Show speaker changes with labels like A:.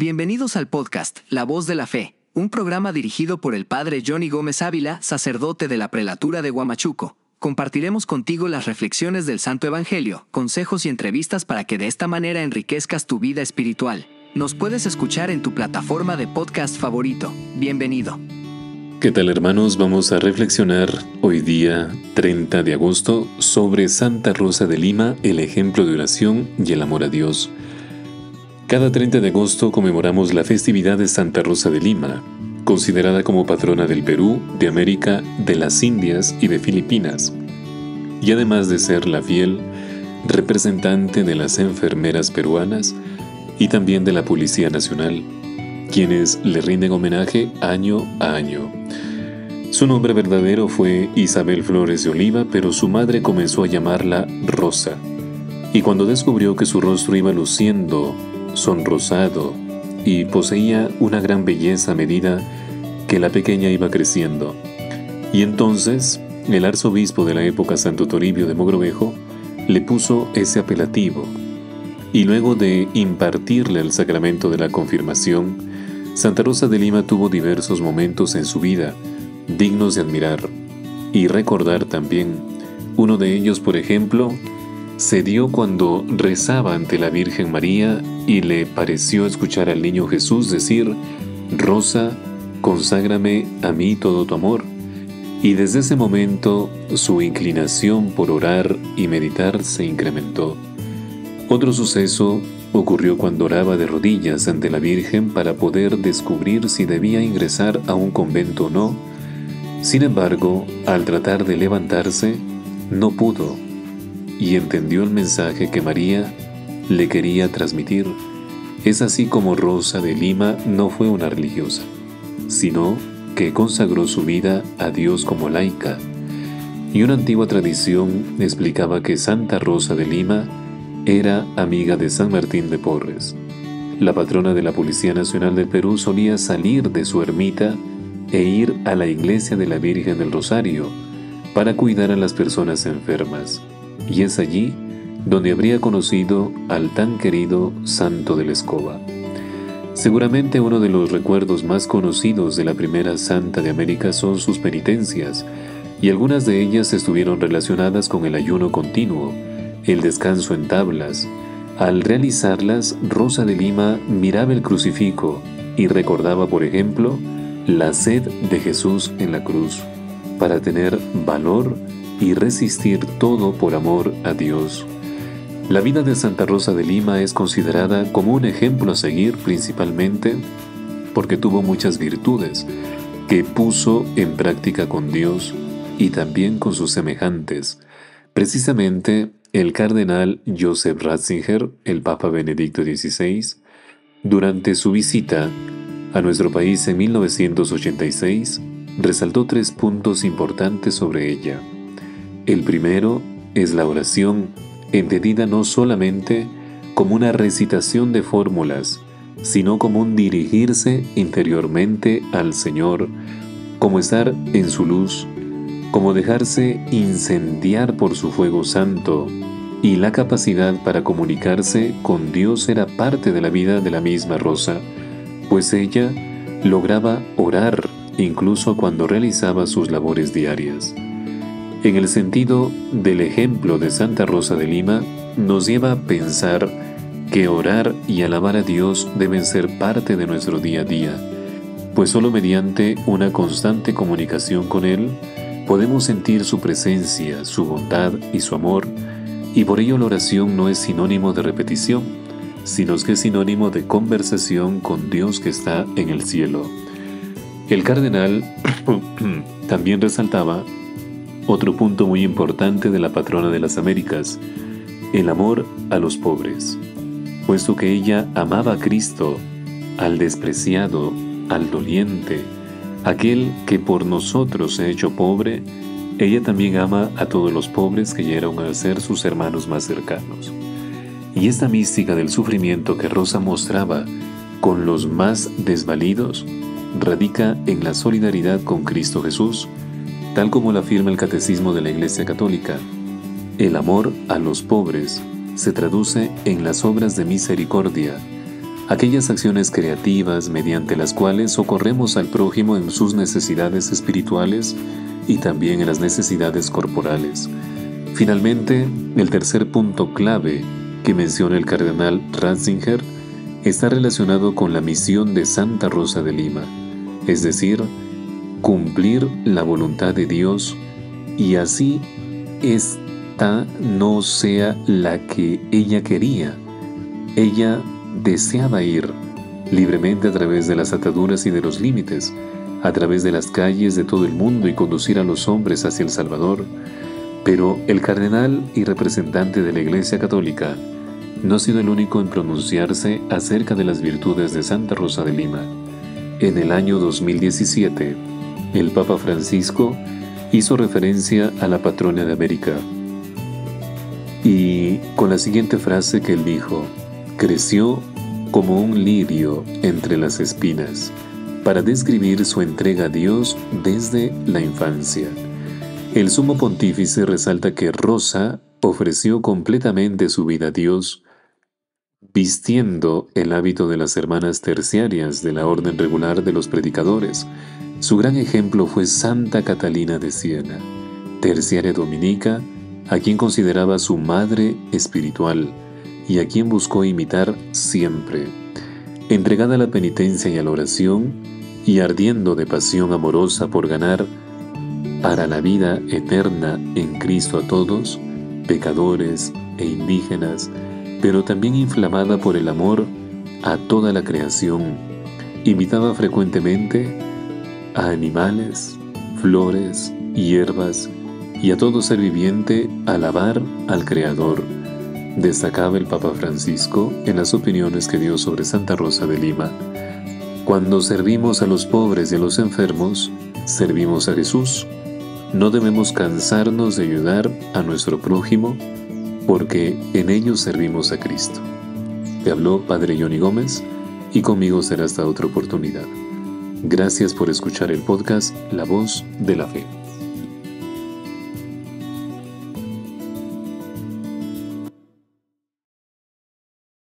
A: Bienvenidos al podcast La Voz de la Fe, un programa dirigido por el padre Johnny Gómez Ávila, sacerdote de la prelatura de Huamachuco. Compartiremos contigo las reflexiones del Santo Evangelio, consejos y entrevistas para que de esta manera enriquezcas tu vida espiritual. Nos puedes escuchar en tu plataforma de podcast favorito. Bienvenido.
B: ¿Qué tal hermanos? Vamos a reflexionar hoy día 30 de agosto sobre Santa Rosa de Lima, el ejemplo de oración y el amor a Dios. Cada 30 de agosto conmemoramos la festividad de Santa Rosa de Lima, considerada como patrona del Perú, de América, de las Indias y de Filipinas. Y además de ser la fiel representante de las enfermeras peruanas y también de la Policía Nacional, quienes le rinden homenaje año a año. Su nombre verdadero fue Isabel Flores de Oliva, pero su madre comenzó a llamarla Rosa. Y cuando descubrió que su rostro iba luciendo sonrosado y poseía una gran belleza a medida que la pequeña iba creciendo. Y entonces el arzobispo de la época Santo Toribio de Mogrovejo le puso ese apelativo. Y luego de impartirle el sacramento de la confirmación, Santa Rosa de Lima tuvo diversos momentos en su vida dignos de admirar y recordar también. Uno de ellos, por ejemplo, se dio cuando rezaba ante la Virgen María y le pareció escuchar al niño Jesús decir, Rosa, conságrame a mí todo tu amor. Y desde ese momento su inclinación por orar y meditar se incrementó. Otro suceso ocurrió cuando oraba de rodillas ante la Virgen para poder descubrir si debía ingresar a un convento o no. Sin embargo, al tratar de levantarse, no pudo y entendió el mensaje que María le quería transmitir. Es así como Rosa de Lima no fue una religiosa, sino que consagró su vida a Dios como laica. Y una antigua tradición explicaba que Santa Rosa de Lima era amiga de San Martín de Porres. La patrona de la Policía Nacional del Perú solía salir de su ermita e ir a la iglesia de la Virgen del Rosario para cuidar a las personas enfermas y es allí donde habría conocido al tan querido Santo de la Escoba. Seguramente uno de los recuerdos más conocidos de la primera Santa de América son sus penitencias, y algunas de ellas estuvieron relacionadas con el ayuno continuo, el descanso en tablas. Al realizarlas, Rosa de Lima miraba el crucifijo y recordaba, por ejemplo, la sed de Jesús en la cruz, para tener valor y resistir todo por amor a Dios. La vida de Santa Rosa de Lima es considerada como un ejemplo a seguir principalmente porque tuvo muchas virtudes que puso en práctica con Dios y también con sus semejantes. Precisamente el cardenal Joseph Ratzinger, el Papa Benedicto XVI, durante su visita a nuestro país en 1986, resaltó tres puntos importantes sobre ella. El primero es la oración, entendida no solamente como una recitación de fórmulas, sino como un dirigirse interiormente al Señor, como estar en su luz, como dejarse incendiar por su fuego santo, y la capacidad para comunicarse con Dios era parte de la vida de la misma Rosa, pues ella lograba orar incluso cuando realizaba sus labores diarias en el sentido del ejemplo de Santa Rosa de Lima, nos lleva a pensar que orar y alabar a Dios deben ser parte de nuestro día a día, pues solo mediante una constante comunicación con Él podemos sentir su presencia, su bondad y su amor, y por ello la oración no es sinónimo de repetición, sino que es sinónimo de conversación con Dios que está en el cielo. El cardenal también resaltaba otro punto muy importante de la patrona de las Américas, el amor a los pobres, puesto que ella amaba a Cristo, al despreciado, al doliente, aquel que por nosotros se ha hecho pobre, ella también ama a todos los pobres que llegaron a ser sus hermanos más cercanos. Y esta mística del sufrimiento que Rosa mostraba con los más desvalidos radica en la solidaridad con Cristo Jesús, tal como lo afirma el Catecismo de la Iglesia Católica. El amor a los pobres se traduce en las obras de misericordia, aquellas acciones creativas mediante las cuales socorremos al prójimo en sus necesidades espirituales y también en las necesidades corporales. Finalmente, el tercer punto clave que menciona el cardenal Ratzinger está relacionado con la misión de Santa Rosa de Lima, es decir, cumplir la voluntad de Dios y así esta no sea la que ella quería. Ella deseaba ir libremente a través de las ataduras y de los límites, a través de las calles de todo el mundo y conducir a los hombres hacia el Salvador. Pero el cardenal y representante de la Iglesia Católica no ha sido el único en pronunciarse acerca de las virtudes de Santa Rosa de Lima. En el año 2017, el Papa Francisco hizo referencia a la patrona de América y con la siguiente frase que él dijo, creció como un lirio entre las espinas, para describir su entrega a Dios desde la infancia. El sumo pontífice resalta que Rosa ofreció completamente su vida a Dios, vistiendo el hábito de las hermanas terciarias de la orden regular de los predicadores. Su gran ejemplo fue Santa Catalina de Siena, terciaria dominica, a quien consideraba su madre espiritual y a quien buscó imitar siempre. Entregada a la penitencia y a la oración, y ardiendo de pasión amorosa por ganar para la vida eterna en Cristo a todos, pecadores e indígenas, pero también inflamada por el amor a toda la creación, invitaba frecuentemente a animales, flores, hierbas y a todo ser viviente alabar al Creador. Destacaba el Papa Francisco en las opiniones que dio sobre Santa Rosa de Lima. Cuando servimos a los pobres y a los enfermos, servimos a Jesús. No debemos cansarnos de ayudar a nuestro prójimo porque en ellos servimos a Cristo. Te habló Padre Johnny Gómez y conmigo será hasta otra oportunidad. Gracias por escuchar el podcast La Voz de la Fe.